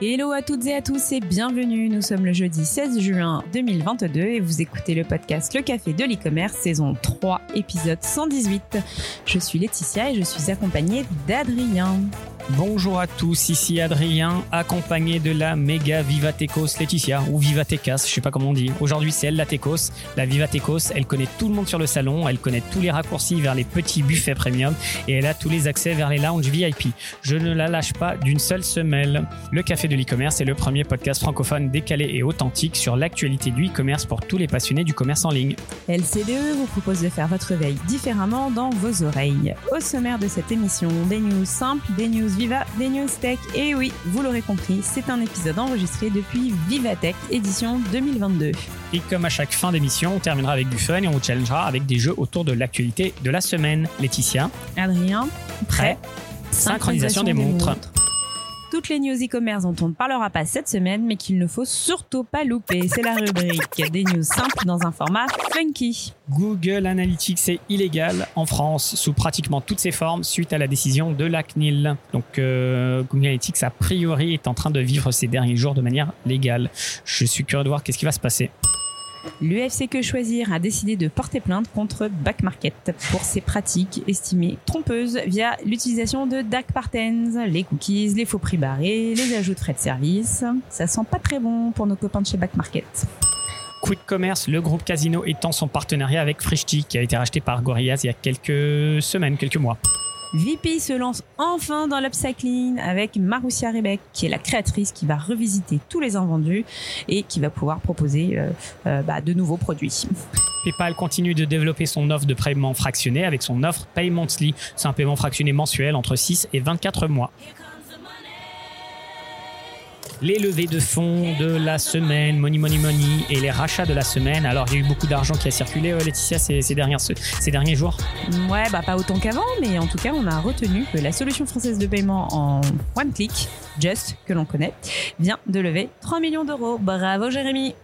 Hello à toutes et à tous et bienvenue. Nous sommes le jeudi 16 juin 2022 et vous écoutez le podcast Le Café de l'e-commerce, saison 3, épisode 118. Je suis Laetitia et je suis accompagnée d'Adrien. Bonjour à tous, ici Adrien, accompagné de la méga Vivatecos Laetitia, ou Vivatecas, je sais pas comment on dit. Aujourd'hui, c'est elle la Tecos. La Vivatecos, elle connaît tout le monde sur le salon, elle connaît tous les raccourcis vers les petits buffets premium, et elle a tous les accès vers les lounges VIP. Je ne la lâche pas d'une seule semelle. Le Café de l'e-commerce est le premier podcast francophone décalé et authentique sur l'actualité du e-commerce pour tous les passionnés du commerce en ligne. LCDE vous propose de faire votre veille différemment dans vos oreilles. Au sommaire de cette émission, des news simples, des news Viva, des news tech. Et oui, vous l'aurez compris, c'est un épisode enregistré depuis Vivatech, édition 2022. Et comme à chaque fin d'émission, on terminera avec du fun et on vous challengera avec des jeux autour de l'actualité de la semaine. Laetitia, Adrien, prêt Synchronisation des montres. Toutes les news e-commerce dont on ne parlera pas cette semaine, mais qu'il ne faut surtout pas louper. C'est la rubrique des news simples dans un format funky. Google Analytics est illégal en France sous pratiquement toutes ses formes suite à la décision de la CNIL. Donc euh, Google Analytics a priori est en train de vivre ces derniers jours de manière légale. Je suis curieux de voir qu'est-ce qui va se passer. L'UFC Que Choisir a décidé de porter plainte contre Back Market pour ses pratiques estimées trompeuses via l'utilisation de dark patterns, les cookies, les faux prix barrés, les ajouts de frais de service. Ça sent pas très bon pour nos copains de chez Back Market. Quick Commerce, le groupe Casino étend son partenariat avec Frishti qui a été racheté par Gorillaz il y a quelques semaines, quelques mois. VP se lance enfin dans l'upcycling avec Marussia Rebec, qui est la créatrice qui va revisiter tous les invendus et qui va pouvoir proposer euh, euh, bah, de nouveaux produits. PayPal continue de développer son offre de paiement fractionné avec son offre Pay Monthly. C'est un paiement fractionné mensuel entre 6 et 24 mois. Les levées de fonds de la semaine, Money Money Money, et les rachats de la semaine. Alors, il y a eu beaucoup d'argent qui a circulé, euh, Laetitia, ces, ces, dernières, ces derniers jours Ouais, bah pas autant qu'avant, mais en tout cas, on a retenu que la solution française de paiement en one click, Just, que l'on connaît, vient de lever 3 millions d'euros. Bravo, Jérémy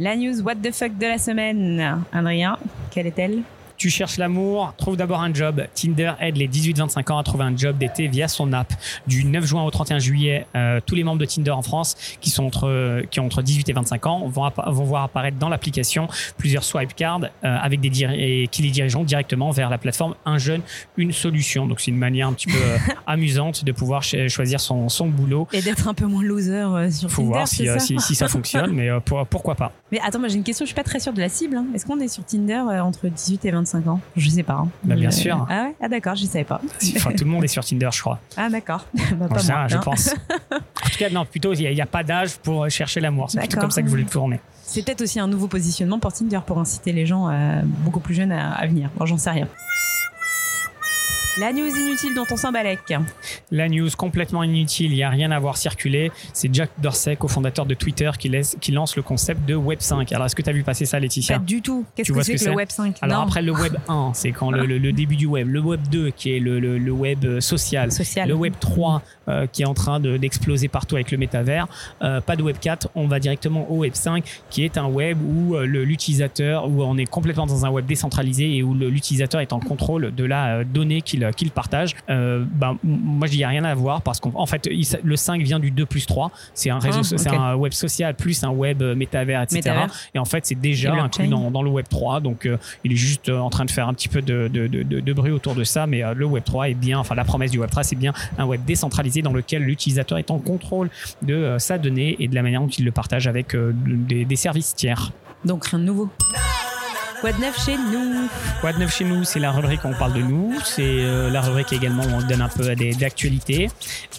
La news What the fuck de la semaine. Adrien, quelle est-elle? Tu cherches l'amour, trouve d'abord un job. Tinder aide les 18-25 ans à trouver un job d'été via son app. Du 9 juin au 31 juillet, euh, tous les membres de Tinder en France qui sont entre qui ont entre 18 et 25 ans vont, vont voir apparaître dans l'application plusieurs swipe cards euh, avec des et qui les dirigeront directement vers la plateforme Un jeune, une solution. Donc c'est une manière un petit peu euh, amusante de pouvoir ch choisir son, son boulot et d'être un peu moins loser sur Faut Tinder. voir si ça, si, si, ça fonctionne, mais pour, pourquoi pas. Mais attends, moi j'ai une question, je suis pas très sûre de la cible. Hein. Est-ce qu'on est sur Tinder entre 18 et 25 ans Je sais pas. Hein. Bah, bien sûr. Ah ouais? Ah d'accord, je savais pas. Enfin, tout le monde est sur Tinder, je crois. Ah d'accord. bah, pas ça, moi, je hein. pense. en tout cas, non, plutôt, il n'y a, a, pas d'âge pour chercher l'amour. C'est plutôt comme ça que je voulais le tourner. C'est peut-être aussi un nouveau positionnement pour Tinder pour inciter les gens euh, beaucoup plus jeunes à, à venir. Bon, j'en sais rien. La news inutile dont on s'embalèque. La news complètement inutile, il n'y a rien à voir circuler. C'est Jack Dorsey, cofondateur de Twitter, qui, laisse, qui lance le concept de Web 5. Alors, est-ce que tu as vu passer ça, Laetitia Pas du tout. Qu'est-ce que c'est ce que, que le Web 5 Alors Non. après le Web 1, c'est quand le, le- le début du Web. Le Web 2, qui est le, Web euh, social. Social. Le Web 3, euh, qui est en train de- d'exploser partout avec le métavers. Euh, pas de Web 4, on va directement au Web 5, qui est un web où euh, l'utilisateur, où on est complètement dans un web décentralisé et où l'utilisateur est en contrôle de la donnée qu'il qu'il partage. Euh, ben, moi, je dis il y a rien à voir parce qu'en en fait, il le 5 vient du 2 plus 3. C'est un réseau, Ah, c'est ok. un web social plus un web euh, métavers, etc. Métavers. Et en fait, c'est déjà inclus dans, dans le Web 3. Donc, euh, il est juste euh, en train de faire un petit peu de, de, de, de- de bruit autour de ça. Mais euh, le Web 3 est bien, enfin, la promesse du Web 3, c'est bien un web décentralisé dans lequel l'utilisateur est en contrôle de euh, sa donnée et de la manière dont il le partage avec euh, des, des services tiers. Donc rien de nouveau. Quoi de neuf chez nous? Quoi de neuf chez nous? C'est la rubrique où on parle de nous. C'est euh, la rubrique également où on donne un peu des- d'actualité.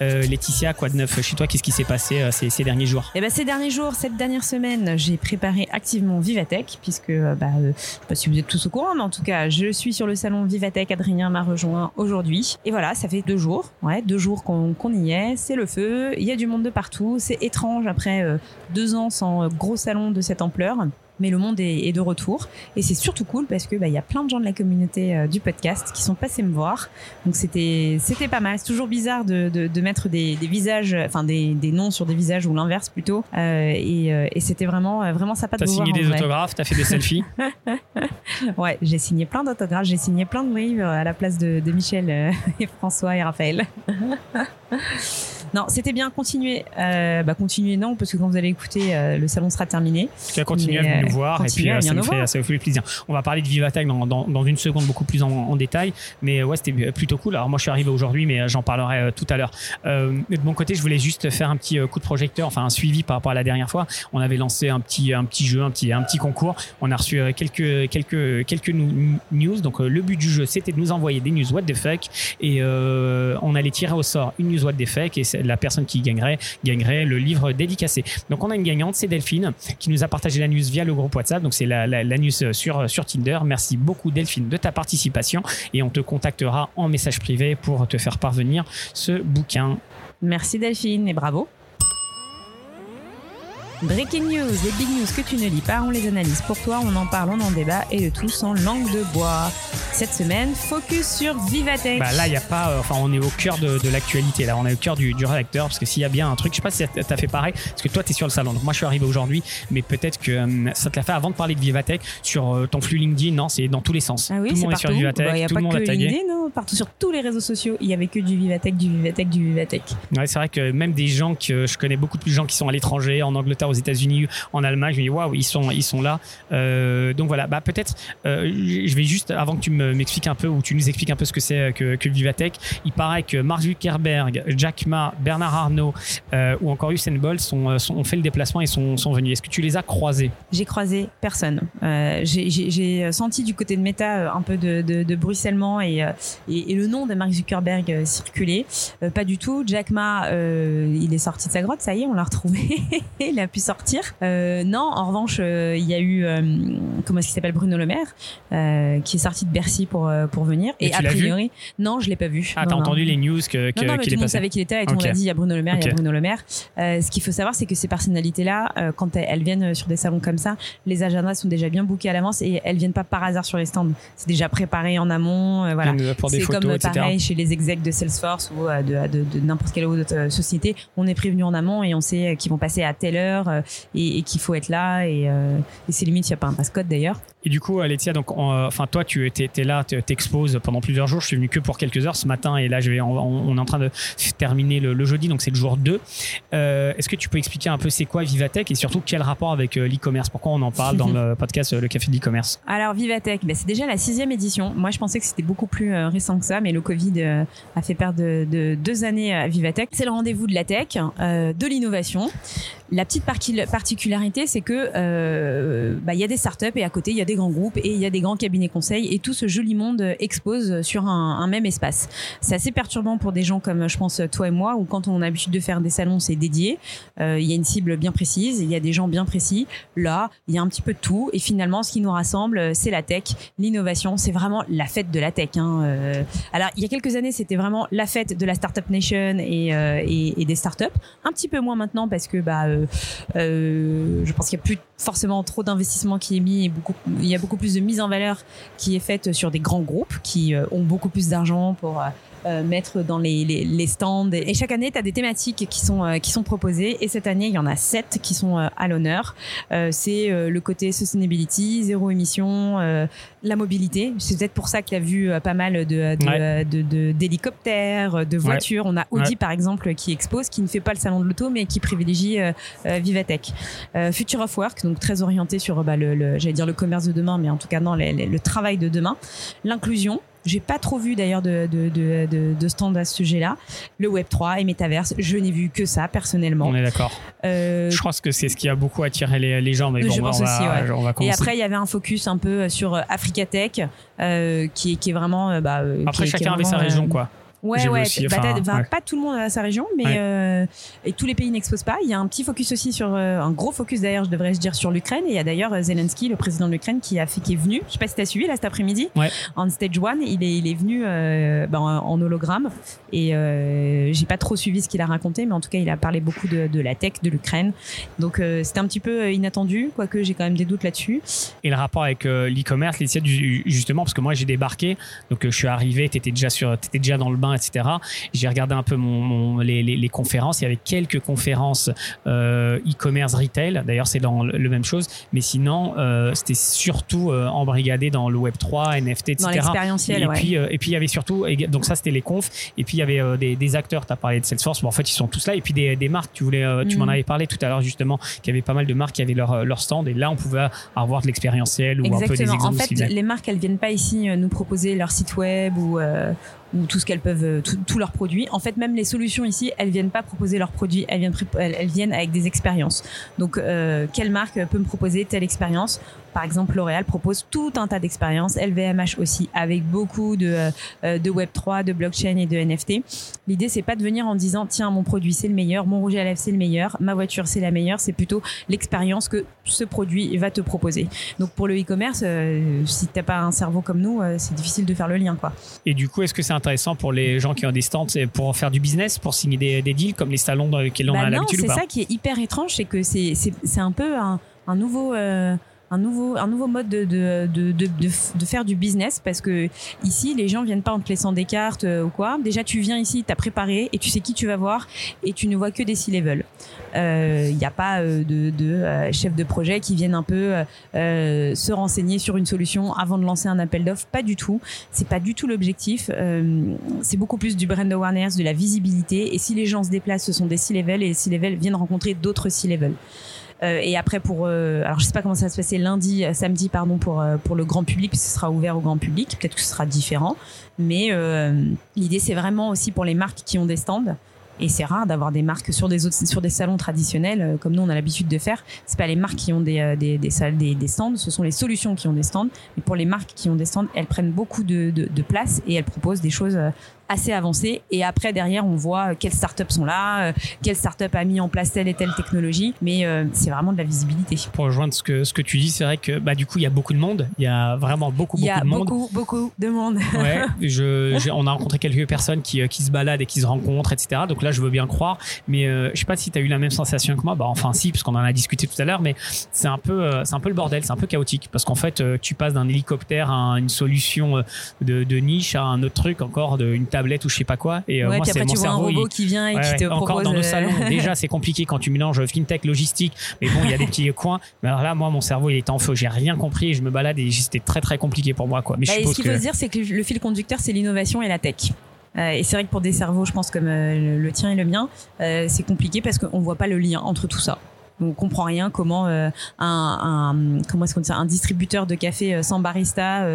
Euh, Laetitia, quoi de neuf chez toi? Qu'est-ce qui s'est passé euh, ces, ces derniers jours? Eh ben, ces derniers jours, cette dernière semaine, j'ai préparé activement Vivatech, puisque, euh, bah, euh, je sais pas si vous êtes tous au courant, mais en tout cas, je suis sur le salon Vivatech. Adrien m'a rejoint aujourd'hui. Et voilà, ça fait deux jours, ouais, deux jours qu'on y est. C'est le feu. Il y a du monde de partout. C'est étrange après euh, deux ans sans euh, gros salon de cette ampleur. Mais le monde est, est de retour et c'est surtout cool parce que bah, il y a plein de gens de la communauté euh, du podcast qui sont passés me voir. Donc c'était c'était pas mal. C'est toujours bizarre de, de, de mettre des, des visages, enfin des, des noms sur des visages ou l'inverse plutôt. Euh, et euh, et c'était vraiment euh, vraiment sympa de T'as vous signé voir des vrai. autographes, t'as fait des selfies. Ouais, j'ai signé plein d'autographes, j'ai signé plein de livres à la place de, de Michel euh, et François et Raphaël. Non, c'était bien. Continuez. Euh, bah, continuez, non, parce que quand vous allez écouter, euh, le salon sera terminé. Tu vas continuer Mais, à venir euh, nous voir et puis continuez euh, ça nous, fait, ça nous fait plaisir. On va parler de Vivatech dans, dans, dans une seconde beaucoup plus en, en détail, mais ouais, c'était plutôt cool. Alors moi, je suis arrivé aujourd'hui, mais euh, j'en parlerai euh, tout à l'heure. Euh, de mon côté, je voulais juste faire un petit euh, coup de projecteur, enfin un suivi par rapport à la dernière fois. On avait lancé un petit, un petit jeu, un petit, un petit concours. On a reçu euh, quelques, quelques, quelques news. Donc euh, le but du jeu, c'était de nous envoyer des news what the fuck et euh, on allait tirer au sort une news what the fuck et c'est la personne qui gagnerait gagnerait le livre dédicacé. Donc on a une gagnante, c'est Delphine qui nous a partagé la news via le groupe WhatsApp. Donc c'est la, news sur, sur Tinder. Merci beaucoup Delphine de ta participation et on te contactera en message privé pour te faire parvenir ce bouquin. Merci Delphine et bravo. Breaking news, les big news que tu ne lis pas, on les analyse pour toi, on en parle, on en débat et le tout sans langue de bois. Cette semaine, focus sur Vivatech. Bah là, il y a pas, euh, enfin, on est au cœur de, de l'actualité. Là, on est au cœur du, du réacteur parce que s'il y a bien un truc, je sais pas si ça t'a fait pareil, parce que toi, tu es sur le salon. Donc moi, je suis arrivé aujourd'hui, mais peut-être que euh, ça te l'a fait avant de parler de Vivatech sur euh, ton flux LinkedIn. Non, c'est dans tous les sens. Ah oui, tout le monde est sur. Vivatech, Bah, Il n'y a tout pas le monde que a tagué. LinkedIn, non partout sur tous les réseaux sociaux, il y avait que du Vivatech, du Vivatech, du Vivatech. Ouais, c'est vrai que même des gens que je connais beaucoup de gens qui sont à l'étranger, en Angleterre, aux États-Unis, en Allemagne, je me dis waouh, ils sont, ils sont là. Euh, donc voilà, bah peut-être, euh, je vais juste avant que tu me- m'expliques un peu ou tu nous expliques un peu ce que c'est euh, que, que Vivatech. Il paraît que Mark Zuckerberg, Jack Ma, Bernard Arnault ou encore Usain Bolt sont, ont fait le déplacement et sont, sont venus. Est-ce que tu les as croisés? J'ai croisé personne. J'ai- senti du côté de Meta un peu de, de, bruissellement et, et, le nom de Mark Zuckerberg circuler. Pas du tout. Jack Ma, il est sorti de sa grotte, ça y est, on l'a retrouvé. il a pu sortir. Euh, non, en revanche, euh, il y a eu euh, comment est-ce qu'il s'appelle Bruno Le Maire qui est sorti de Bercy pour pour venir. Et Et, tu a vu priori, non, je l'ai pas vu. Ah, t'as entendu les news que, que- Non, non, mais tout le monde savait qu'il était et tout le monde a dit il y a Bruno Le Maire, il y a Bruno Le Maire. Ce qu'il faut savoir, c'est que ces personnalités-là, quand elles, elles viennent sur des salons comme ça, les agendas sont déjà bien bookés à l'avance et elles viennent pas par hasard sur les stands. C'est déjà préparé en amont. voilà. C'est photos, comme etc. pareil chez les execs de Salesforce ou de, de, de n'importe quelle autre société. On est prévenu en amont et on sait qu'ils vont passer à telle heure et, et qu'il faut être là. Et, euh, et c'est limite, il n'y a pas un passe-code d'ailleurs. Et du coup, Laetitia, donc, on- euh, enfin, toi, tu étais là, tu t'exposes pendant plusieurs jours. Je suis venu que pour quelques heures ce matin, et là, je vais, on, on est en train de terminer le, le jeudi, donc c'est le jour 2. Euh, Est-ce que tu peux expliquer un peu c'est quoi Vivatech et surtout quel rapport avec euh, l'e-commerce? Pourquoi on en parle dans le podcast Le Café de l'e-commerce? Alors Vivatech, ben, c'est déjà la sixième édition. Moi, je pensais que c'était beaucoup plus récent que ça, mais le Covid a fait perdre de, de deux années à Vivatech. C'est le rendez-vous de la tech, euh, de l'innovation. La petite parti- particularité, c'est que euh, bah, il y a des startups et à côté il y a des grands groupes et il y a des grands cabinets conseils et tout ce joli monde expose sur un, même espace. C'est assez perturbant pour des gens comme je pense toi et moi, où quand on a l'habitude de faire des salons, c'est dédié. Euh, Il y a une cible bien précise, il y a des gens bien précis. Là, il y a un petit peu de tout et finalement, ce qui nous rassemble, c'est la tech, l'innovation. C'est vraiment la fête de la tech. Hein. Euh, alors, il y a quelques années, c'était vraiment la fête de la startup nation et, euh, des startups. Un petit peu moins maintenant parce que bah, je pense qu'il n'y a plus forcément trop d'investissement qui est mis et beaucoup, il y a beaucoup plus de mise en valeur qui est faite sur des grands groupes qui euh, ont beaucoup plus d'argent pour euh, mettre dans les, les, les stands. Et chaque année, tu as des thématiques qui sont, euh, qui sont proposées. Et cette année, il y en a sept qui sont euh, à l'honneur. Euh, c'est euh, le côté sustainability, zéro émission, euh, la mobilité. C'est peut-être pour ça que tu as vu euh, pas mal de, de, Ouais. euh, de- de- d'hélicoptères, de, voitures. On a Audi, par exemple, qui expose, qui ne fait pas le salon de l'auto, mais qui privilégie euh, euh, Vivatech. Euh, Future of Work, donc très orienté sur bah, le, le- j'allais dire le commerce de demain, mais en tout cas non, les- le travail de demain. L'inclusion. J'ai pas trop vu d'ailleurs de, de, de, stand à ce sujet-là. Le Web 3 et Metaverse, je n'ai vu que ça personnellement. On est d'accord. Euh, Je pense que c'est ce qui a beaucoup attiré les, les gens, mais Je bon, bah, pense on, va, aussi, ouais. on va et après, il y avait un focus un peu sur Africa Tech, euh, qui, est- qui est vraiment. euh, Bah, Après, qui est- qui est chacun avait sa région, quoi. Ouais, ouais. aussi, bah, enfin, t'as- ouais. Pas tout le monde a sa région, mais Ouais. euh, et tous les pays n'exposent pas. Il y a un petit focus aussi sur euh, un gros focus d'ailleurs, je devrais dire sur l'Ukraine. Et il y a d'ailleurs euh, Zelensky, le président de l'Ukraine, qui a fait, qui est venu. Je sais pas si t'as suivi là cet après-midi. Ouais. En stage one, il est, il est venu euh, bah, en hologramme. Et j'ai pas trop suivi ce qu'il a raconté, mais en tout cas, il a parlé beaucoup de, de la tech, de l'Ukraine. Donc c'était un petit peu inattendu, quoique j'ai quand même des doutes là-dessus. Et le rapport avec l'e-commerce, justement, parce que moi j'ai débarqué, donc je suis arrivé, t'étais déjà sur, t'étais déjà dans le bain etc. J'ai regardé un peu mon, les, les, conférences. Il y avait quelques conférences euh, e-commerce retail. D'ailleurs, c'est dans le même chose. Mais sinon, euh, c'était surtout euh, embrigadé dans le Web 3, NFT, etc. Dans l'expérientiel, et ouais. puis et puis il y avait surtout donc ça c'était les confs. Et puis il y avait des, des, acteurs. Tu as parlé de Salesforce. Bon, en fait, ils sont tous là. Et puis des, des marques. Tu voulais, tu m'en mm. avais parlé tout à l'heure justement. Qu'il y avait pas mal de marques qui avaient leur, leur stand. Et là, on pouvait avoir de l'expérientiel ou un peu des exemples. En fait, les marques, elles viennent pas ici nous proposer leur site web ou ou tout ce qu'elles peuvent, euh, tous leurs produits. En fait, même les solutions ici, elles viennent pas proposer leurs produits, elles viennent, elles, viennent avec des expériences. Donc, euh, quelle marque peut me proposer telle expérience? Par exemple, L'Oréal propose tout un tas d'expériences, LVMH aussi, avec beaucoup de, euh, de Web3, de blockchain et de NFT. L'idée, c'est pas de venir en disant, tiens, mon produit, c'est le meilleur, mon rouge à lèvres, c'est le meilleur, ma voiture, c'est la meilleure. C'est plutôt l'expérience que ce produit va te proposer. Donc, pour le e-commerce, euh, si t'as pas un cerveau comme nous, euh, c'est difficile de faire le lien, quoi. Et du coup, est-ce que c'est intéressant pour les gens qui ont des stands pour faire du business, pour signer des, des deals comme les salons dans lesquels on bah a l'habitude C'est ça qui est hyper étrange, c'est que c'est un peu un, un nouveau un nouveau, un nouveau mode de, de, de, de, faire du business parce que ici, les gens viennent pas en te laissant des cartes euh, ou quoi. Déjà, tu viens ici, tu as préparé et tu sais qui tu vas voir et tu ne vois que des C-level. Il euh, n'y a pas euh, de, de chefs de projet qui viennent un peu se renseigner sur une solution avant de lancer un appel d'offres. Pas du tout. C'est pas du tout l'objectif. c'est beaucoup plus du brand awareness, de la visibilité. Et si les gens se déplacent, ce sont des C-level et les C-level viennent rencontrer d'autres C-level. Euh, et après pour, euh, alors je sais pas comment ça va se passer lundi, euh, samedi pardon pour pour le grand public, puisque ce sera ouvert au grand public. Peut-être que ce sera différent, mais l'idée c'est vraiment aussi pour les marques qui ont des stands. Et c'est rare d'avoir des marques sur des autres, sur des salons traditionnels comme nous on a l'habitude de faire. C'est pas les marques qui ont des des, des, des, des, stands, ce sont les solutions qui ont des stands. Mais pour les marques qui ont des stands, elles prennent beaucoup de, de, de place et elles proposent des choses assez avancé. Et après, derrière, on voit euh, quelles startups sont là, euh, quelle startup a mis en place telle et telle technologie. Mais euh, c'est vraiment de la visibilité. Pour rejoindre ce que, ce que tu dis, c'est vrai que bah, du coup, il y a beaucoup de monde. Il y a vraiment beaucoup, beaucoup de monde. Il y a beaucoup, beaucoup de monde. ouais, je, on a rencontré quelques personnes qui, qui se baladent et qui se rencontrent, etc. Donc là, je veux bien croire. Mais euh, je sais pas si tu as eu la même sensation que moi. Bah, enfin, si, parce qu'on en a discuté tout à l'heure. Mais c'est un, peu, c'est un peu le bordel, c'est un peu chaotique. Parce qu'en fait, tu passes d'un hélicoptère à une solution de, de niche à un autre truc, encore d'une tablette ou je sais pas quoi. Et euh, moi, c'est mon cerveau. Un robot qui vient et qui te encore dans nos euh, salons. déjà, c'est compliqué quand tu mélanges fintech, logistique. Mais bon, il y a des petits coins. Mais alors là, moi, mon cerveau, il est en feu. J'ai rien compris. Je me balade et c'était très très compliqué pour moi, quoi. Mais bah, ce qu'il faut se dire, c'est que le fil conducteur, c'est l'innovation et la tech. Euh, et c'est vrai que pour des cerveaux, je pense comme le, tien et le mien, c'est compliqué parce qu'on voit pas le lien entre tout ça on comprend rien comment un, un, comment est-ce qu'on dit ça un distributeur de café sans barista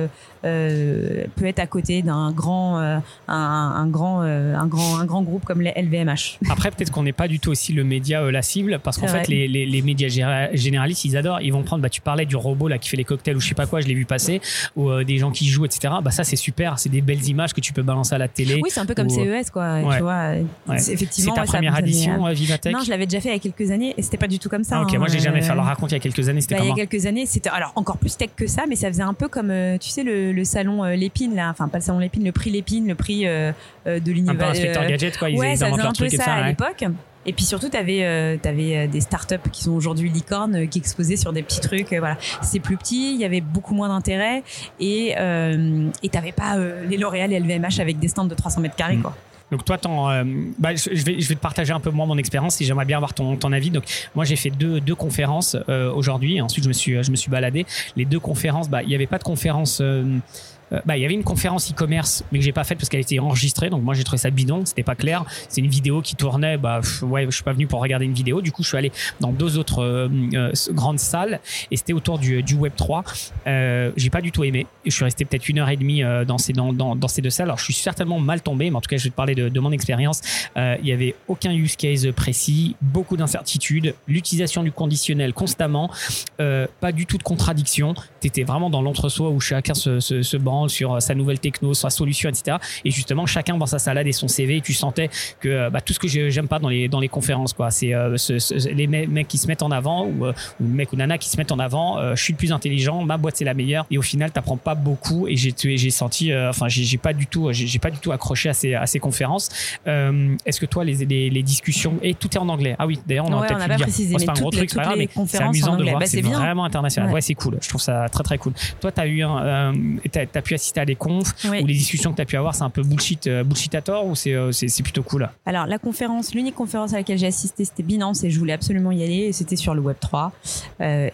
euh, peut être à côté d'un grand, euh, un, un, grand, euh, un grand, un grand groupe comme les LVMH. Après, peut-être qu'on n'est pas du tout aussi le média la cible, parce qu'en fait, les, les, les, médias généralistes, ils adorent, ils vont prendre. Bah, tu parlais du robot là qui fait les cocktails ou je sais pas quoi, je l'ai vu passer, ou des gens qui jouent, etc. Bah ça, c'est super, c'est des belles images que tu peux balancer à la télé. Oui, c'est un peu comme CES, quoi. Tu vois, effectivement. C'est ta première édition, Vivatech Non, je l'avais déjà fait il y a quelques années et c'était pas du tout comme ça. Ah, ok, moi j'ai hein, jamais fait. Alors raconte il y a quelques années, c'était bah, Il y a quelques années, c'était alors encore plus tech que ça, mais ça faisait un peu comme, tu sais, le, le salon Lépine, là, enfin pas le salon Lépine, le prix Lépine, le prix euh, euh, de l'innovation. Un peu inspecteur gadget, quoi. Ils ouais, ça faisait un peu ça, à l'époque. Et puis surtout, tu avais, euh, avais des startups qui sont aujourd'hui licornes, qui exposaient sur des petits trucs. voilà, c'est plus petit, il y avait beaucoup moins d'intérêt, et euh, et t'avais pas les L'Oréal et LVMH avec des stands de 300 mètres carrés, mm. quoi. Donc toi, bah, je, vais, te partager un peu moins mon expérience si j'aimerais bien avoir ton, ton avis. Donc moi, j'ai fait deux, deux conférences aujourd'hui. Ensuite, je me suis, je me suis baladé. Les deux conférences, bah, il n'y avait pas de conférence euh, bah, il y avait une conférence e-commerce, mais que j'ai pas faite parce qu'elle était enregistrée. Donc moi, j'ai trouvé ça bidon, c'était pas clair. C'est une vidéo qui tournait. Bah ouais, je suis pas venu pour regarder une vidéo. Du coup, je suis allé dans deux autres euh, euh, grandes salles et c'était autour du, Web 3. Euh, j'ai pas du tout aimé. Je suis resté peut-être une heure et demie dans ces dans, dans, dans, ces deux salles. Alors, je suis certainement mal tombé, mais en tout cas, je vais te parler de, mon expérience. il y avait aucun use case précis, beaucoup d'incertitudes, l'utilisation du conditionnel constamment, pas du tout de contradiction. T'étais vraiment dans l'entre-soi où chacun se, se, se sur euh, sa nouvelle techno, sa solution, etc. Et justement, chacun dans sa salade et son CV, tu sentais que euh, bah, tout ce que j'aime pas dans les, dans les conférences, quoi, c'est euh, les mecs qui se mettent en avant ou, ou mecs ou nana qui se mettent en avant. je suis le plus intelligent, ma boîte c'est la meilleure. Et au final, t'apprends pas beaucoup. Et j'ai j'ai senti, enfin, j'ai pas du tout, j'ai pas du tout accroché à ces, à ces conférences. Est-ce que toi, les, les, discussions et tout est en anglais Ah oui, d'ailleurs, on ouais, peut-être pu dire. c'est pas un gros truc, c'est mais c'est amusant de voir. Bah, c'est vraiment international. Ouais, c'est cool. Je trouve ça très très cool. Toi, t'as eu un, t'as pu assister à des confs ou les discussions que tu as pu avoir, c'est un peu bullshit, bullshit à tort ou c'est c'est plutôt cool Alors la conférence, l'unique conférence à laquelle j'ai assisté, c'était Binance et je voulais absolument y aller. Et c'était sur le Web 3.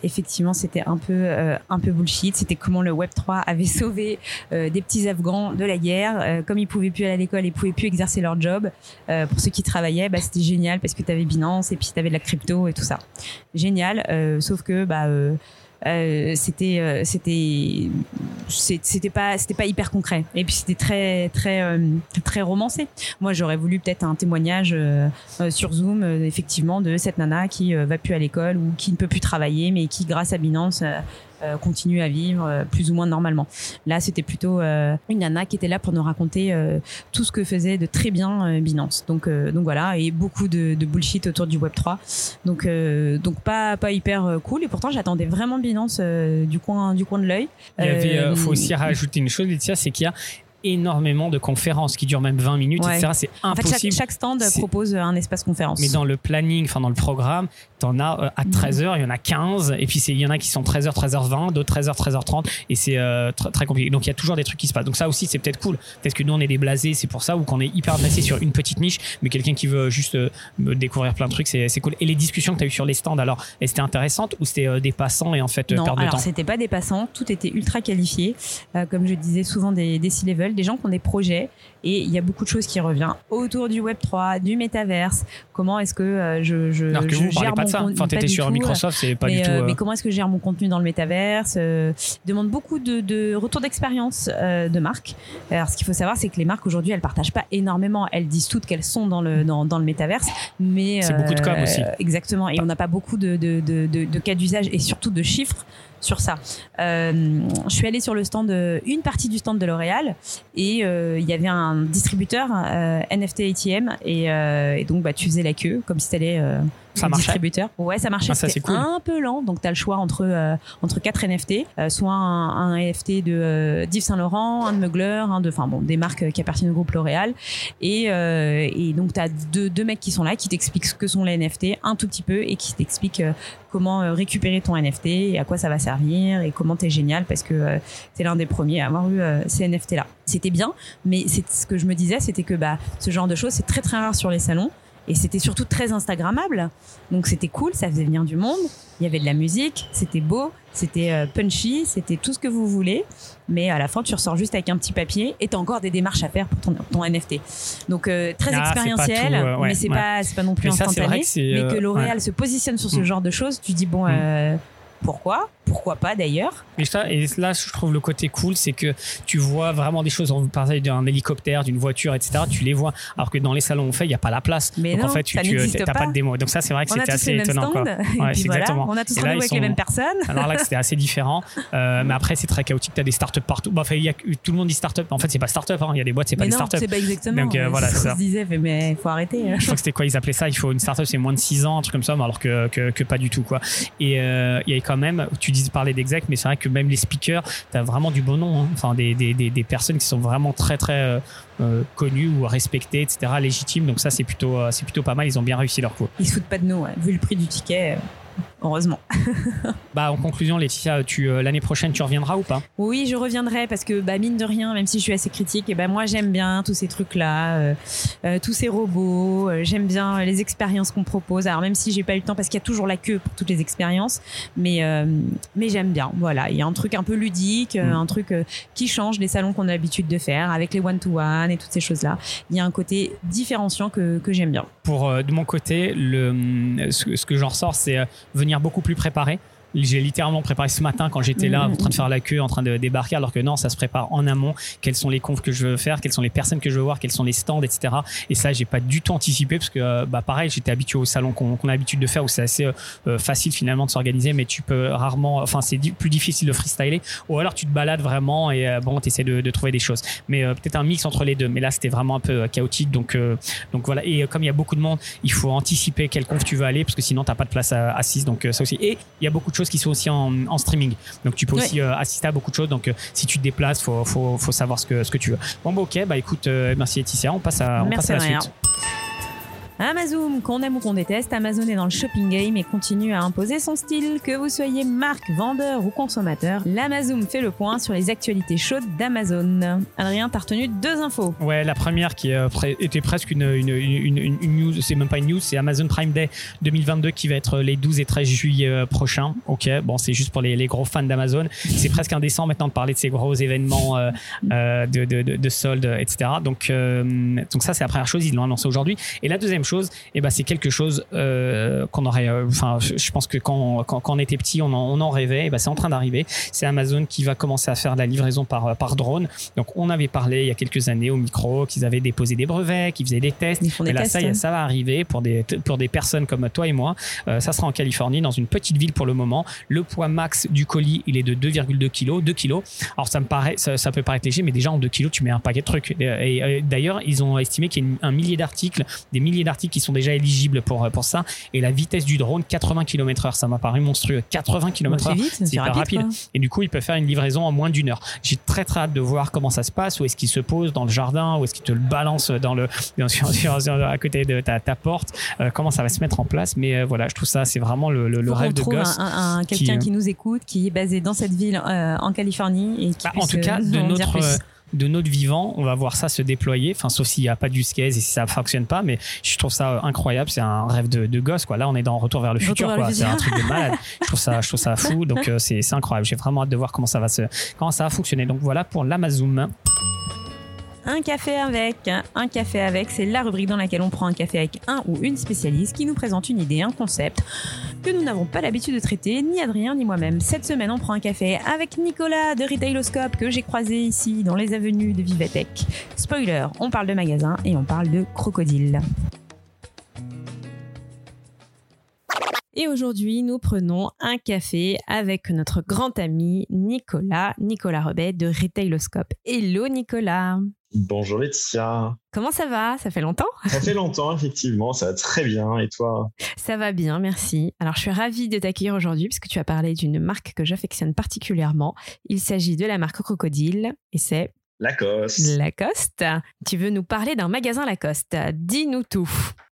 effectivement, c'était un peu un peu bullshit. C'était comment le Web 3 avait sauvé des petits Afghans de la guerre, comme ils pouvaient plus aller à l'école, ils pouvaient plus exercer leur job. pour ceux qui travaillaient, bah, c'était génial parce que tu avais Binance et puis tu avais de la crypto et tout ça. Génial, euh, sauf que bah euh, euh, c'était c'était c'était pas c'était pas hyper concret. Et puis c'était très très très romancé. Moi j'aurais voulu peut-être un témoignage sur Zoom effectivement de cette nana qui va plus à l'école ou qui ne peut plus travailler mais qui grâce à Binance euh, continue à vivre euh, plus ou moins normalement. Là, c'était plutôt euh, une nana qui était là pour nous raconter tout ce que faisait de très bien Binance. Donc, donc voilà, et beaucoup de, de, bullshit autour du Web 3. Donc, donc pas pas hyper cool. Et pourtant, j'attendais vraiment Binance du coin du coin de l'œil. Il faut aussi rajouter une chose, Laetitia, c'est qu'il y a énormément de conférences qui durent même 20 minutes, etc. C'est impossible. En fait, chaque, stand propose un espace conférence. Mais dans le planning, enfin dans le programme, t'en as euh, à 13h, il y en a 15, et puis il y en a qui sont 13h, 13h20, d'autres 13h, 13h30, et c'est euh, très compliqué. Donc il y a toujours des trucs qui se passent. Donc ça aussi, c'est peut-être cool. Peut-être que nous, on est des blasés, c'est pour ça, ou qu'on est hyper placé sur une petite niche, mais quelqu'un qui veut juste euh, découvrir plein de trucs, c'est cool. Et les discussions que tu as eues sur les stands, alors, c'était intéressantes ou c'était des passants et en fait non, perdre de temps? Non, c'était pas des passants, tout était ultra qualifié. comme je disais souvent, des, des C-level, des gens qui ont des projets et il y a beaucoup de choses qui reviennent autour du Web 3, du métaverse. Comment est-ce que je, je, Alors que je vous, gère pas mon de ça. Enfin, t'étais sur Microsoft, c'est pas mais, du tout. Euh, euh, mais comment est-ce que je gère mon contenu dans le métaverse euh, demande beaucoup de, de retours d'expérience euh, de marques. Alors, ce qu'il faut savoir, c'est que les marques aujourd'hui, elles partagent pas énormément. Elles disent toutes qu'elles sont dans le dans, dans le métaverse, mais c'est beaucoup de com aussi. Exactement. Et on n'a pas beaucoup de de, de, de, de cas d'usage et surtout de chiffres sur ça. Euh, je suis allée sur le stand, une partie du stand de L'Oréal et euh, il y avait un distributeur euh, NFT ATM et, et, donc bah, tu faisais la queue comme si tu allais ça marchait. distributeur. Ouais, ça marchait. Ah, C'était cool. un peu lent, donc tu as le choix entre euh, entre quatre NFT, euh, soit un, un, NFT de euh, Yves Saint Laurent, un de Mugler, un de, enfin bon, des marques qui appartiennent au groupe L'Oréal, et, et donc tu as deux, deux mecs qui sont là, qui t'expliquent ce que sont les NFT un tout petit peu et qui t'expliquent comment récupérer ton NFT et à quoi ça va servir et comment t'es génial parce que t'es l'un des premiers à avoir eu ces NFT là. C'était bien, mais c'est ce que je me disais, c'était que bah ce genre de choses c'est très très rare sur les salons et c'était surtout très instagrammable donc c'était cool ça faisait venir du monde il y avait de la musique c'était beau c'était euh, punchy c'était tout ce que vous voulez mais à la fin tu ressors juste avec un petit papier et t'as encore des démarches à faire pour ton, ton NFT donc euh, très Ah, expérientiel euh, ouais, mais c'est ouais. pas c'est pas non plus Mais ça, c'est vrai instantané que mais que euh, L'Oréal ouais. se positionne sur ce Mm. genre de choses tu dis bon Mm. euh, pourquoi? Pourquoi pas d'ailleurs? Et, ça, et là, je trouve le côté cool, c'est que tu vois vraiment des choses. On parlait d'un hélicoptère, d'une voiture, etc. Tu les vois. Alors que dans les salons on fait, il n'y a pas la place. Mais Donc non, en fait, tu t'as pas. de démo. Donc ça, c'est vrai que c'était assez étonnant. Quoi. Ouais, voilà exactement. on a tous rendez-vous avec les mêmes personnes Alors là, c'était assez différent. Euh, mais après, c'est très chaotique. Tu as des startups partout. Enfin, il y a, tout le monde dit startup. En fait, c'est pas startup. hein. Il y a des boîtes, c'est pas mais des non startups. c'est pas exactement Donc, euh, voilà, ça. se disait mais- faut arrêter je crois que c'était quoi ils appelaient ça? Il faut une startup c'est moins de 6 ans un truc comme ça alors que pas du tout quoi et euh, il y a quand même tu dis parler d'exec mais c'est vrai que même les speakers t'as vraiment du bon nom hein. enfin des, des, des, personnes qui sont vraiment très très euh, euh, connues ou respectées etc légitimes. Donc ça c'est plutôt euh, c'est plutôt pas mal. Ils ont bien réussi leur coup. Ils se foutent pas de nous vu le prix du ticket heureusement bah en conclusion Laetitia tu euh, l'année prochaine tu reviendras ou pas? Oui, je reviendrai parce que bah, mine de rien, même si je suis assez critique, et ben moi j'aime bien tous ces trucs-là, euh, euh, tous ces robots. j'aime bien les expériences qu'on propose. Alors même si j'ai pas eu le temps parce qu'il y a toujours la queue pour toutes les expériences, mais mais j'aime bien. Voilà, il y a un truc un peu ludique, Mm. un truc qui change des salons qu'on a l'habitude de faire avec les one-to-one et toutes ces choses-là. Il y a un côté différenciant que que j'aime bien. pour de mon côté le hum, ce, que- ce que j'en ressors c'est venir beaucoup plus préparé j'ai littéralement préparé ce matin quand j'étais là en train de faire la queue en train de débarquer alors que non ça se prépare en amont. Quelles sont les confs que je veux faire quelles sont les personnes que je veux voir quels sont les stands etc et ça j'ai pas du tout anticipé parce que euh, bah pareil j'étais habitué au salon qu'on qu'on a l'habitude de faire où c'est assez euh, euh, facile finalement de s'organiser mais tu peux rarement enfin c'est plus difficile de freestyler. Ou alors tu te balades vraiment et euh, bon tu de, de trouver des choses. Mais euh, peut-être un mix entre les deux. Mais là c'était vraiment un peu euh, chaotique donc donc voilà. Et comme il y a beaucoup de monde il faut anticiper quelle conf tu veux aller parce que sinon t'as pas de place à- assise donc ça aussi. Et il y a beaucoup de choses qui sont aussi en, en streaming. Donc tu peux Ouais. aussi euh, assister à beaucoup de choses. Donc euh, si tu te déplaces faut, faut, faut savoir ce que, ce que tu veux. Bon bah ok. Bah écoute euh, merci Laetitia. On passe à, on Merci passe à la Adrien. suite Amazon, qu'on aime ou qu'on déteste, Amazon est dans le shopping game et continue à imposer son style. Que vous soyez marque, vendeur ou consommateur, l'Amazon fait le point sur les actualités chaudes d'Amazon. Adrien, t'as retenu deux infos. Ouais, la première qui euh, était presque une, une, une, news, c'est même pas une news, c'est Amazon Prime Day 2022 qui va être les 12 et 13 juillet euh, prochains. Ok, bon, c'est juste pour les, les gros fans d'Amazon. C'est presque indécent maintenant de parler de ces gros événements euh, de, de, de, soldes, etc. Donc, donc ça, c'est la première chose, ils l'ont annoncé aujourd'hui. Et la deuxième chose, et eh ben, c'est quelque chose euh, qu'on aurait. Euh, enfin, je pense que quand, quand, quand, on était petit, on en, on en rêvait. Et eh ben, c'est en train d'arriver. C'est Amazon qui va commencer à faire la livraison par, par drone. Donc, on avait parlé il y a quelques années au micro qu'ils avaient déposé des brevets, qu'ils faisaient des tests. et là, ça, hein. ça va arriver pour des, pour des personnes comme toi et moi. Euh, ça sera en Californie, dans une petite ville pour le moment. Le poids max du colis, il est de 2,2 kg. 2 kg. Alors, ça me paraît, ça, peut paraître léger, mais déjà en 2 kg, tu mets un paquet de trucs. Et, et d'ailleurs, ils ont estimé qu'il y a un millier d'articles, des milliers d'articles qui sont déjà éligibles pour, pour ça. Et la vitesse du drone, 80 km/h, ça m'a paru monstrueux. 80 km/h, c'est hyper rapide. Et du coup, il peut faire une livraison en moins d'une heure. J'ai très très hâte de voir comment ça se passe, où est-ce qu'il se pose dans le jardin, où est-ce qu'il te le balance dans le, à côté de ta, ta porte, euh, comment ça va se mettre en place. Mais euh, voilà, je trouve ça, c'est vraiment le, le, rêve de gosse. Un, quelqu'un qui, nous écoute, qui est basé dans cette ville euh, en Californie et qui bah, en tout cas de notre de notre vivant, on va voir ça se déployer. Enfin, sauf s'il n'y a pas case et si ça ne fonctionne pas. Mais je trouve ça incroyable. C'est un rêve de, gosse, quoi. Là, on est dans Retour vers le futur. C'est un truc de malade. je trouve ça, je trouve ça fou. Donc, euh, c'est incroyable. J'ai vraiment hâte de voir comment ça va se, comment ça va fonctionner. Donc, voilà pour l'Amazon. Un café avec. Un café avec, c'est la rubrique dans laquelle on prend un café avec un ou une spécialiste qui nous présente une idée, un concept que nous n'avons pas l'habitude de traiter, ni Adrien ni moi-même. Cette semaine, on prend un café avec Nicolas de Retailoscope que j'ai croisé ici dans les avenues de Vivatech. Spoiler, on parle de magasin et on parle de crocodile. Et aujourd'hui, nous prenons un café avec notre grand ami Nicolas, Nicolas Rebet de Retailoscope. Hello Nicolas Bonjour Laetitia. Comment ça va? Ça fait longtemps? Ça fait longtemps, effectivement. Ça va très bien. Et toi? Ça va bien, merci. Alors, je suis ravie de t'accueillir aujourd'hui puisque tu as parlé d'une marque que j'affectionne particulièrement. Il s'agit de la marque Crocodile et c'est Lacoste. Lacoste. Tu veux nous parler d'un magasin Lacoste? Dis-nous tout.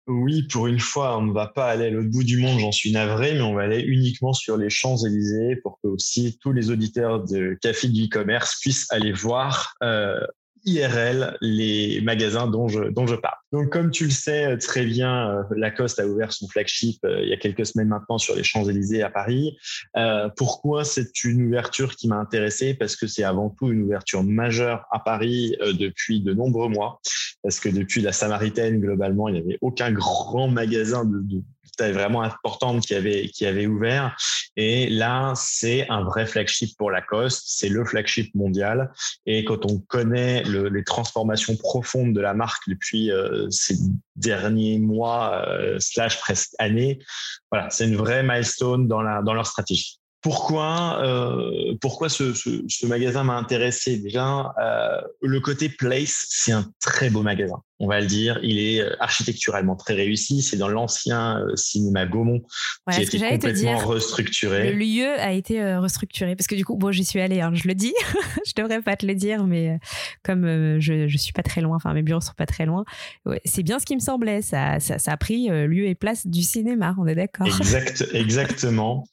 Oui, pour une fois, on ne va pas aller à l'autre bout du monde, j'en suis navré, mais on va aller uniquement sur les Champs-Élysées pour que aussi tous les auditeurs de Café du e-commerce puissent aller voir euh, IRL les magasins dont je, dont je parle. Donc, comme tu le sais euh, très bien, euh, Lacoste a ouvert son flagship euh, il y a quelques semaines maintenant sur les Champs-Élysées à Paris. Pourquoi c'est une ouverture qui m'a intéressé? Parce que c'est avant tout une ouverture majeure à Paris depuis de nombreux mois. Parce que depuis la Samaritaine, globalement, il n'y avait aucun grand magasin de, taille vraiment importante qui avait, qui avait ouvert. Et là, c'est un vrai flagship pour Lacoste. C'est le flagship mondial. Et quand on connaît le, les transformations profondes de la marque depuis ces derniers mois, euh, slash presque années, voilà, c'est une vraie milestone dans, la, dans leur stratégie. Pourquoi, euh, pourquoi ce, magasin m'a intéressé? Déjà, euh, le côté place, c'est un très beau magasin on va le dire. Il est euh, architecturalement très réussi. C'est dans l'ancien euh, cinéma Gaumont qui a été complètement restructuré. Le lieu a été euh, restructuré parce que du coup, bon, j'y suis allée, hein, je le dis. je devrais pas te le dire, mais comme je, je suis pas très loin, enfin mes bureaux sont pas très loin, c'est bien ce qui me semblait. Ça, ça, a pris lieu et place du cinéma, on est d'accord. Exact, exactement.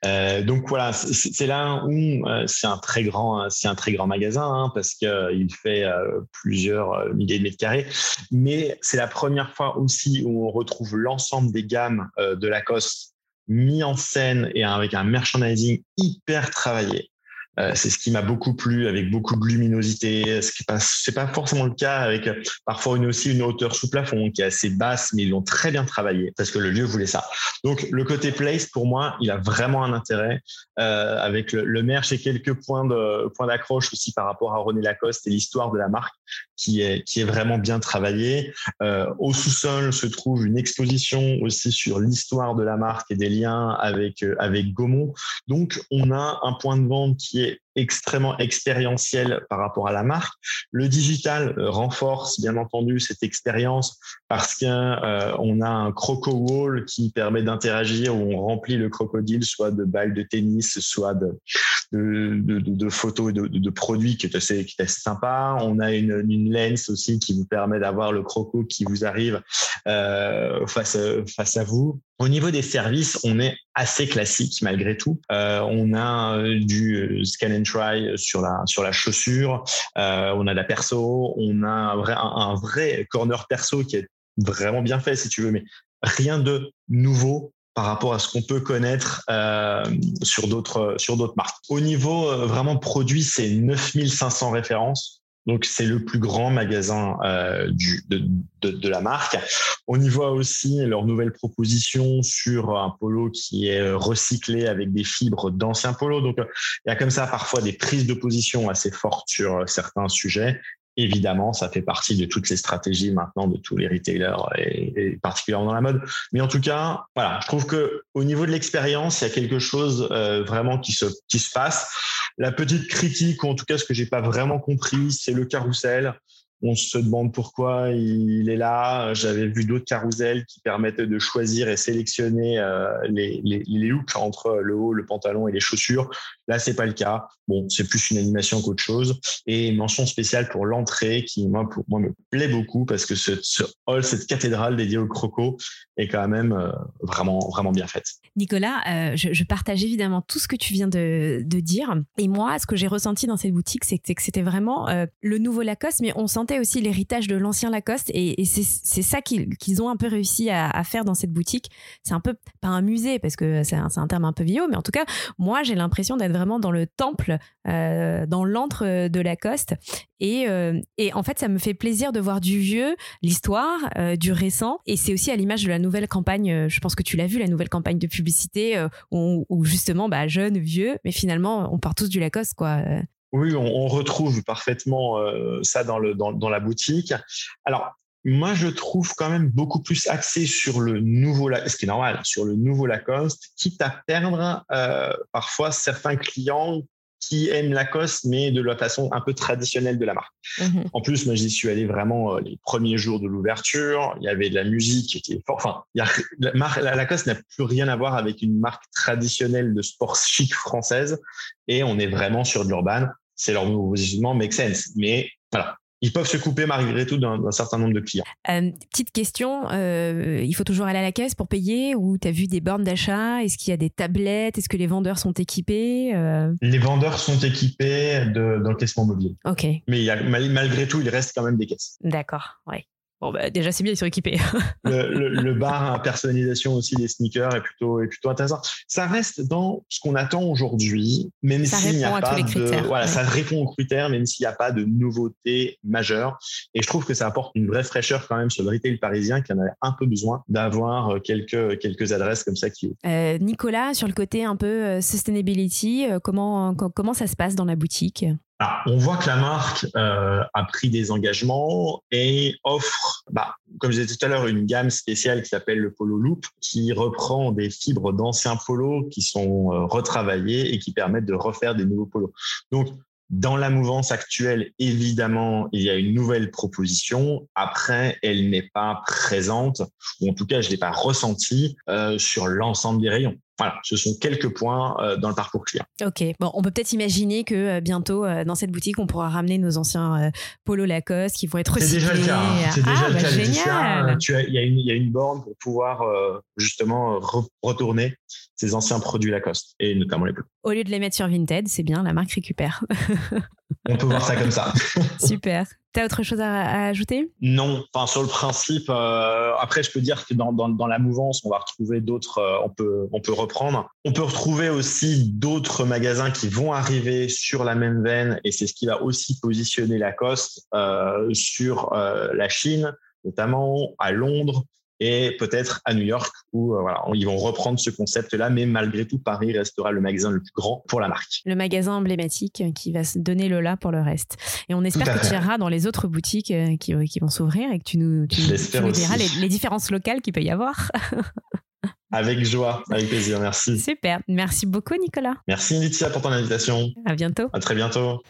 donc voilà, c'est là où c'est un très grand, c'est un très grand magasin hein, parce que il fait plusieurs milliers de mètres carrés, mais c'est la première fois aussi où on retrouve l'ensemble des gammes euh, de Lacoste mis en scène et avec un merchandising hyper travaillé. Euh, c'est ce qui m'a beaucoup plu, avec beaucoup de luminosité. Ce qui c'est pas forcément le cas avec euh, parfois aussi une hauteur sous plafond qui est assez basse, mais ils l'ont très bien travaillé parce que le lieu voulait ça. Donc le côté place pour moi, il a vraiment un intérêt euh, avec le, le maire chez quelques points d'accroche aussi par rapport à René Lacoste et l'histoire de la marque qui est qui est vraiment bien travaillée. Au sous-sol se trouve une exposition aussi sur l'histoire de la marque et des liens avec avec Gaumont. Donc on a un point de vente qui est extrêmement expérientiel par rapport à la marque. Le digital euh, renforce bien entendu cette expérience parce qu'on euh, a un croco wall qui permet d'interagir où on remplit le crocodile soit de balles de tennis, soit de, de, photos et de, produits qui est, assez, qui est assez sympa. On a une, une lens aussi qui vous permet d'avoir le croco qui vous arrive euh, face, face à vous. Au niveau des services, on est assez classique malgré tout. Euh, on a euh, du scan and try sur la sur la chaussure. Euh, on a de la perso. On a un vrai un, vrai corner perso qui est vraiment bien fait si tu veux, mais rien de nouveau par rapport à ce qu'on peut connaître euh, sur d'autres marques. Au niveau euh, vraiment produit, c'est 9500 références. Donc, c'est le plus grand magasin euh, de, de, de, la marque. On y voit aussi leur nouvelle proposition sur un polo qui est recyclé avec des fibres d'anciens polos. Donc, il y a comme ça parfois des prises de position assez fortes sur certains sujets évidemment, ça fait partie de toutes les stratégies maintenant de tous les retailers et, particulièrement dans la mode. Mais en tout cas, voilà, je trouve que au niveau de l'expérience, il y a quelque chose euh, vraiment qui se qui se passe. La petite critique, ou en tout cas ce que j'ai pas vraiment compris, c'est le carrousel. On se demande pourquoi il est là. J'avais vu d'autres carousels qui permettaient de choisir et sélectionner euh, les, les, les, looks entre le haut, le pantalon et les chaussures. Là, c'est pas le cas. Bon, c'est plus une animation qu'autre chose. Et mention spéciale pour l'entrée qui, moi, pour moi, me plaît beaucoup parce que ce, hall, cette cathédrale dédiée au croco est quand même euh, vraiment, vraiment bien faite. Nicolas, euh, je, partage évidemment tout ce que tu viens de, dire. Et moi, ce que j'ai ressenti dans cette boutique, c'est que c'était vraiment le nouveau Lacoste, mais on sent aussi l'héritage de l'ancien Lacoste et, c'est ça qu'ils ont un peu réussi à, faire dans cette boutique. C'est un peu pas un musée parce que c'est un, un, terme un peu vieux, mais en tout cas, moi j'ai l'impression d'être vraiment dans le temple, euh, dans l'antre de Lacoste. Et, euh, et, en fait, ça me fait plaisir de voir du vieux, l'histoire, euh, du récent. Et c'est aussi à l'image de la nouvelle campagne, je pense que tu l'as vu, la nouvelle campagne de publicité où, justement, bah, jeune, vieux, mais finalement, on part tous du Lacoste, quoi. Oui, on, retrouve parfaitement euh, ça dans, le, dans, dans, la boutique. Alors, moi, je trouve quand même beaucoup plus axé sur le nouveau, ce qui est normal, sur le nouveau Lacoste, quitte à perdre euh, parfois certains clients qui aiment Lacoste, mais de la façon un peu traditionnelle de la marque. Mmh en plus, moi, j'y suis allé vraiment euh, les premiers jours de l'ouverture. Il y avait de la musique qui était fort. Enfin, il y a, la marque, la Lacoste n'a plus rien à voir avec une marque traditionnelle de sport chic française. Et on est vraiment sur de l'urban. C'est leur nouveau positionnement, make sense. Mais voilà, ils peuvent se couper malgré tout d'un certain nombre de clients. Euh, petite question, euh, il faut toujours aller à la caisse pour payer ou tu as vu des bornes d'achat? Est-ce qu'il y a des tablettes? Est-ce que les vendeurs sont équipés euh? Les vendeurs sont équipés d'encaissement mobile. Ok. Mais il y a, malgré tout, il reste quand même des caisses. D'accord, ouais. Bon, bah, déjà, c'est bien, ils sont équipés. le, bar à personnalisation aussi des sneakers est plutôt, est plutôt intéressant. Ça reste dans ce qu'on attend aujourd'hui, même s'il n'y a pas de, voilà, ça répond aux critères, même s'il n'y a pas de nouveautés majeures. Et je trouve que ça apporte une vraie fraîcheur quand même sur le retail parisien qui en a un peu besoin d'avoir euh, quelques, quelques adresses comme ça qui euh, Nicolas, sur le côté un peu euh, sustainability, comment, comment ça se passe dans la boutique? On voit que la marque euh, a pris des engagements et offre, bah, comme je disais tout à l'heure, une gamme spéciale qui s'appelle le Polo Loop, qui reprend des fibres d'anciens polos qui sont euh, retravaillés et qui permettent de refaire des nouveaux polos. Donc, dans la mouvance actuelle, évidemment, il y a une nouvelle proposition. Après, elle n'est pas présente, ou en tout cas, je ne l'ai pas ressentie euh, sur l'ensemble des rayons. Voilà, ce sont quelques points euh, dans le parcours client. Ok, bon, on peut peut-être imaginer que euh, bientôt euh, dans cette boutique, on pourra ramener nos anciens Polo Lacoste qui vont être recyclés. C'est déjà le cas. Hein. C'est déjà ah, le bah, cas. Génial. Il y, y, a une borne pour pouvoir justement retourner ces anciens produits Lacoste et notamment les bleus. Au lieu de les mettre sur Vinted, c'est bien, la marque récupère. on peut voir ça comme ça. Super. T'as autre chose à, ajouter? Non, enfin sur le principe. Euh, après, je peux dire que dans, la mouvance, on va retrouver d'autres. Euh, on peut on peut reprendre. On peut retrouver aussi d'autres magasins qui vont arriver sur la même veine, et c'est ce qui va aussi positionner Lacoste euh, sur euh, la Chine, notamment à Londres et peut-être à New York où euh, voilà, ils vont reprendre ce concept-là, mais malgré tout, Paris restera le magasin le plus grand pour la marque. Le magasin emblématique qui va se donner le là pour le reste. Et on espère que tu iras dans les autres boutiques euh, qui, euh, qui vont s'ouvrir et que tu nous, tu, nous diras les, les différences locales qu'il peut y avoir. Avec joie, avec plaisir, merci. Super, merci beaucoup Nicolas. Merci Laetitia pour ton invitation. À bientôt. À très bientôt.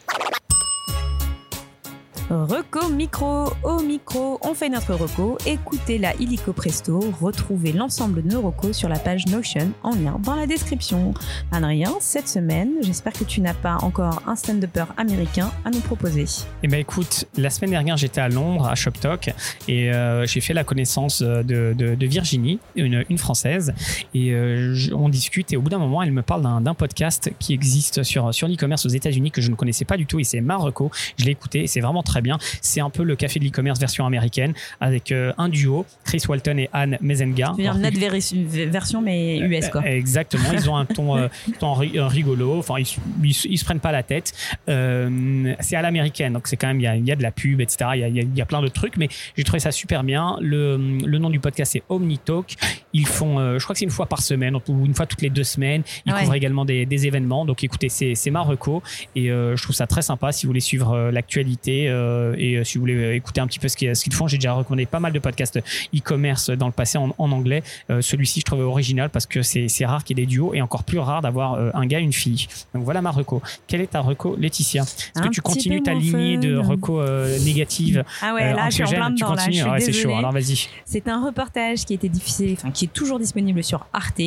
Reco micro, au micro, on fait notre reco. Écoutez la illico presto. Retrouvez l'ensemble de nos recos sur la page Notion en lien dans la description. Adrien, cette semaine, j'espère que tu n'as pas encore un stand-upper américain à nous proposer. Eh ben écoute, la semaine dernière, j'étais à Londres, à Shop Talk, et euh, j'ai fait la connaissance de, de- Virginie, une, française, et euh, on discute. Et au bout d'un moment, elle me parle d'un podcast qui existe sur, sur l'e-commerce aux États-Unis que je ne connaissais pas du tout, et c'est Marocco. Je l'ai écouté, et c'est vraiment très bien. C'est un peu le café de l'e-commerce version américaine, avec euh, un duo, Chris Walton et Anne Mezenga. Dire notre véri- version, mais US, quoi. Exactement, ils ont un ton, euh, ton ri- euh, rigolo, enfin ils, ils, se- ils se prennent pas la tête. Euh, c'est à l'américaine, donc c'est quand même, il y a, il y a de la pub, etc. Il y a, il y plein de trucs, mais j'ai trouvé ça super bien. Le, le nom du podcast c'est OmniTalk. Ils font, euh, je crois que c'est une fois par semaine, ou une fois toutes les deux semaines. Ils Ouais. couvrent également des, des événements. Donc écoutez, c'est c'est ma reco et euh, je trouve ça très sympa si vous voulez suivre euh, l'actualité euh, et euh, si vous voulez euh, écouter un petit peu ce qu'ils ce qu'ils font. J'ai déjà recommandé pas mal de podcasts e-commerce dans le passé en, en anglais. Euh, Celui-ci, je trouvais original parce que c'est rare qu'il y ait des duos et encore plus rare d'avoir euh, un gars et une fille. Donc voilà ma reco. Quelle est ta reco, Laetitia? Est-ce que tu continues ta lignée de reco euh, négative Ah ouais, euh, là, je suis en plein dedans, là. Je continues suis Ouais, c'est chaud. Alors vas-y. C'est un reportage qui était diffusé, enfin qui est toujours disponible sur Arte,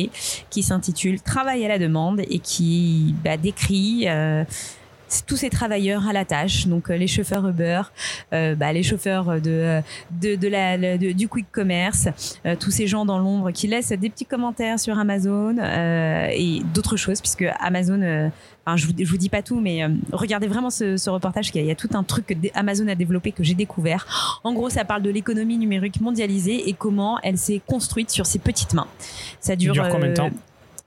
qui s'intitule Travail à la demande et qui bah, décrit euh, tous ces travailleurs à la tâche, donc euh, les chauffeurs Uber, euh, bah, les chauffeurs de, de, de la, le- de- du quick commerce, euh, tous ces gens dans l'ombre qui laissent des petits commentaires sur Amazon euh, et d'autres choses, puisque Amazon, euh, enfin, je vous, je vous dis pas tout, mais euh, regardez vraiment ce, ce reportage, qu'il y a- il y a tout un truc que Amazon a développé que j'ai découvert. En gros, ça parle de l'économie numérique mondialisée et comment elle s'est construite sur ses petites mains. Ça dure, dure combien de temps?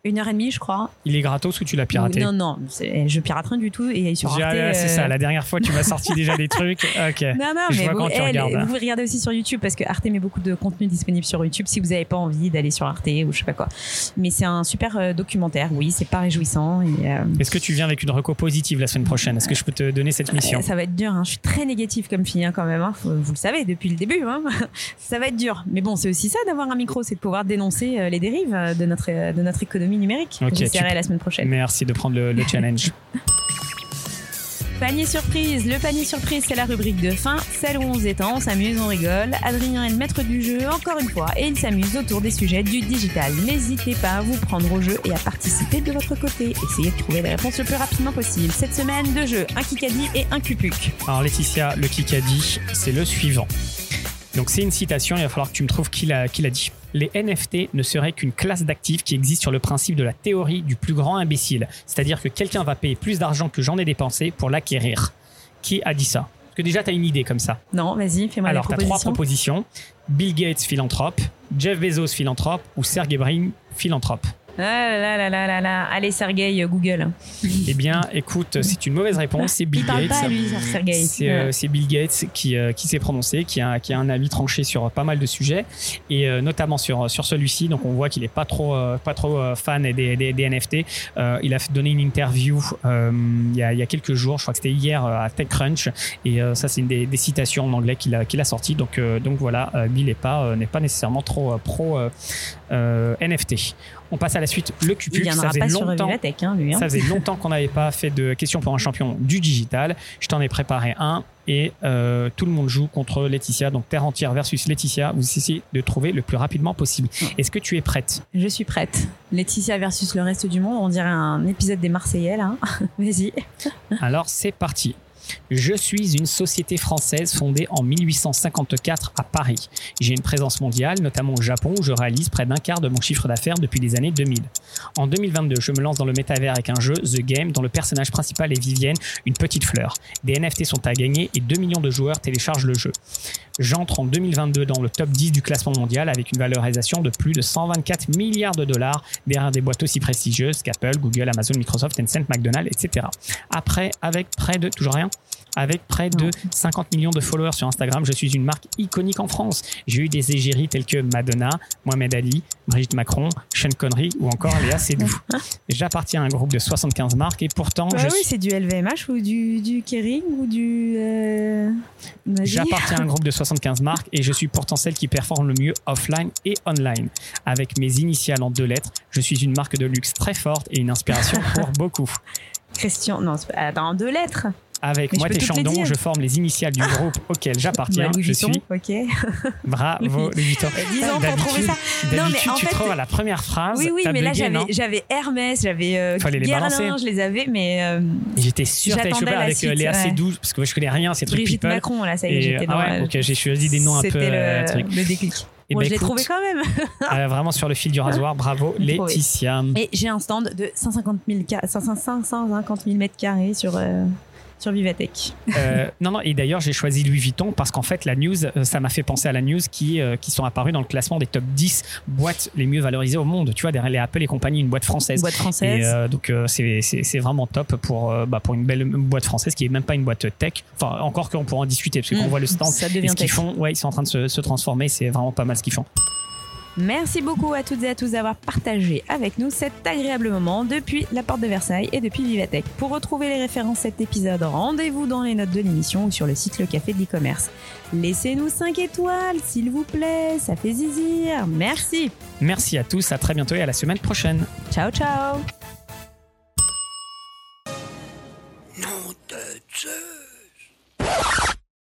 Une heure et demie, je crois. Il est gratos ou tu l'as piraté Non, non, c'est- je pirate rien du tout. Et sur Arte, ah, C'est euh, ça, la dernière fois tu m'as sorti déjà des trucs. Ok. non, non, Je mais vous, tu eh, regardes. vous pouvez regarder aussi sur YouTube parce que Arte met beaucoup de contenu disponible sur YouTube si vous n'avez pas envie d'aller sur Arte ou je sais pas quoi. Mais c'est un super euh, documentaire, oui, c'est pas réjouissant. Euh, Est-ce que tu viens avec une reco positive la semaine prochaine? Est-ce que je peux te donner cette mission? ça va être dur, hein. je suis très négative comme fille hein, quand même, hein. Vous le savez depuis le début. ça va être dur. Mais bon, c'est aussi ça d'avoir un micro, c'est de pouvoir dénoncer euh, les dérives euh, de notre, euh, de notre économie numérique. Ok, J'essaierai tu- la semaine prochaine. Merci de prendre le, le challenge. Panier surprise, le panier surprise c'est la rubrique de fin, celle où on se détend, on s'amuse, on rigole. Adrien est le maître du jeu encore une fois et il s'amuse autour des sujets du digital. N'hésitez pas à vous prendre au jeu et à participer de votre côté. Essayez de trouver les réponses le plus rapidement possible. Cette semaine, deux jeux, un Kikadi et un Cupuc. Alors Laetitia, le Kikadi, c'est le suivant. Donc c'est une citation, il va falloir que tu me trouves qui l'a qui l'a dit. Les NFT ne seraient qu'une classe d'actifs qui existe sur le principe de la théorie du plus grand imbécile. C'est-à-dire que quelqu'un va payer plus d'argent que j'en ai dépensé pour l'acquérir. Qui a dit ça? Parce que déjà, tu as une idée comme ça. Non, vas-y, fais-moi Alors, tu as trois propositions. propositions. Bill Gates, philanthrope, Jeff Bezos, philanthrope, ou Sergey Brin, philanthrope. Ah là là là là là. Allez, Sergei, euh, Google. Eh bien, écoute, c'est une mauvaise réponse, c'est Bill Il parle Gates. pas, lui. C'est euh, c'est Bill Gates qui, euh, qui s'est prononcé, qui a, qui a un avis tranché sur pas mal de sujets, et euh, notamment sur, sur celui-ci. Donc on voit qu'il est pas trop, pas trop fan des, des, des NFT. Il a donné une interview il, y a, il y a quelques jours, je crois que c'était hier à TechCrunch, et ça c'est une des, des citations en anglais qu'il a, qu'il a sorti. Donc, donc voilà, Bill n'est pas, n'est pas nécessairement trop pro NFT. On passe à la suite, le Il Cupuc. Ça faisait pas sur longtemps. Vivatech, hein, lui. hein. Ça faisait longtemps qu'on n'avait pas fait de questions pour un champion du digital. Je t'en ai préparé un et euh, tout le monde joue contre Laetitia. Donc Terre entière versus Laetitia. Vous essayez de trouver le plus rapidement possible. Est-ce que tu es prête? Je suis prête. Laetitia versus le reste du monde, on dirait un épisode des Marseillais, là. Vas-y. Alors c'est parti. Je suis une société française fondée en 1854 à Paris. J'ai une présence mondiale, notamment au Japon, où je réalise près d'un quart de mon chiffre d'affaires depuis les années 2000. En 2022, je me lance dans le métavers avec un jeu, The Game, dont le personnage principal est Vivienne, une petite fleur. Des NFT sont à gagner et 2 millions de joueurs téléchargent le jeu. J'entre en 2022 dans le top 10 du classement mondial avec une valorisation de plus de 124 milliards de dollars derrière des boîtes aussi prestigieuses qu'Apple, Google, Amazon, Microsoft, Tencent, McDonald's, etc. Après, avec près de, toujours rien, avec près de 50 millions de followers sur Instagram, je suis une marque iconique en France. J'ai eu des égéries telles que Madonna, Mohamed Ali, Brigitte Macron, Sean Connery ou encore Léa Seydoux. J'appartiens à un groupe de 75 marques et pourtant, je oui, suis- c'est du LVMH ou du, du Kering ou du. euh. J'appartiens à un groupe de 75 marques et je suis pourtant celle qui performe le mieux offline et online. Avec mes initiales en deux lettres, je suis une marque de luxe très forte et une inspiration pour beaucoup. Christian. Non, attends, deux lettres. Avec Mais moi, tes Chandon, je forme les initiales du groupe auquel j'appartiens. Bah, je suis. Bravo, Louis Vuitton. Euh, 10 ans pour trouver ça. Non, mais en tu fait- trouves à la première phrase. Oui, oui, mais là bugué, j'avais Hermès, j'avais euh, Fallait les Guerlain, je les avais, mais euh, J'étais sûr que la avec euh, suite, Léa ouais. C12, parce que moi, je connais rien, c'est trucs Brigitte people. Macron, là, ça y est, Et, j'étais ah dans. ouais, euh, ok, j'ai choisi des noms un peu. C'était euh, le, trucs. le déclic. Eh Bon, ben, je l'ai trouvé quand même. euh, vraiment sur le fil du rasoir, bravo. Laetitia. Et j'ai un stand de 150 000, ca- 500 550 000 mètres carrés sur, euh, sur Vivatech. Euh, non, non, et d'ailleurs, j'ai choisi Louis Vuitton parce qu'en fait, la news, euh, ça m'a fait penser à la news qui, euh, qui sont apparues dans le classement des top 10 boîtes les mieux valorisées au monde. Tu vois, derrière les Apple et compagnie, une boîte française. Boîte Et française. euh, donc c'est vraiment top pour, bah, pour une belle boîte française qui est même pas une boîte tech. Enfin, encore qu'on pourra en discuter parce qu'on Mm. voit le stand ça et devient ce qu'ils font. Ouais, ils sont en train de se, se transformer. C'est vraiment pas mal ce qu'ils font. Merci beaucoup à toutes et à tous d'avoir partagé avec nous cet agréable moment depuis la porte de Versailles et depuis Vivatech. Pour retrouver les références de cet épisode, rendez-vous dans les notes de l'émission ou sur le site Le Café de l'e-commerce. Laissez-nous 5 étoiles, s'il vous plaît, ça fait zizir. Merci. Merci à tous, à très bientôt et à la semaine prochaine. Ciao, ciao. Nom de Zeus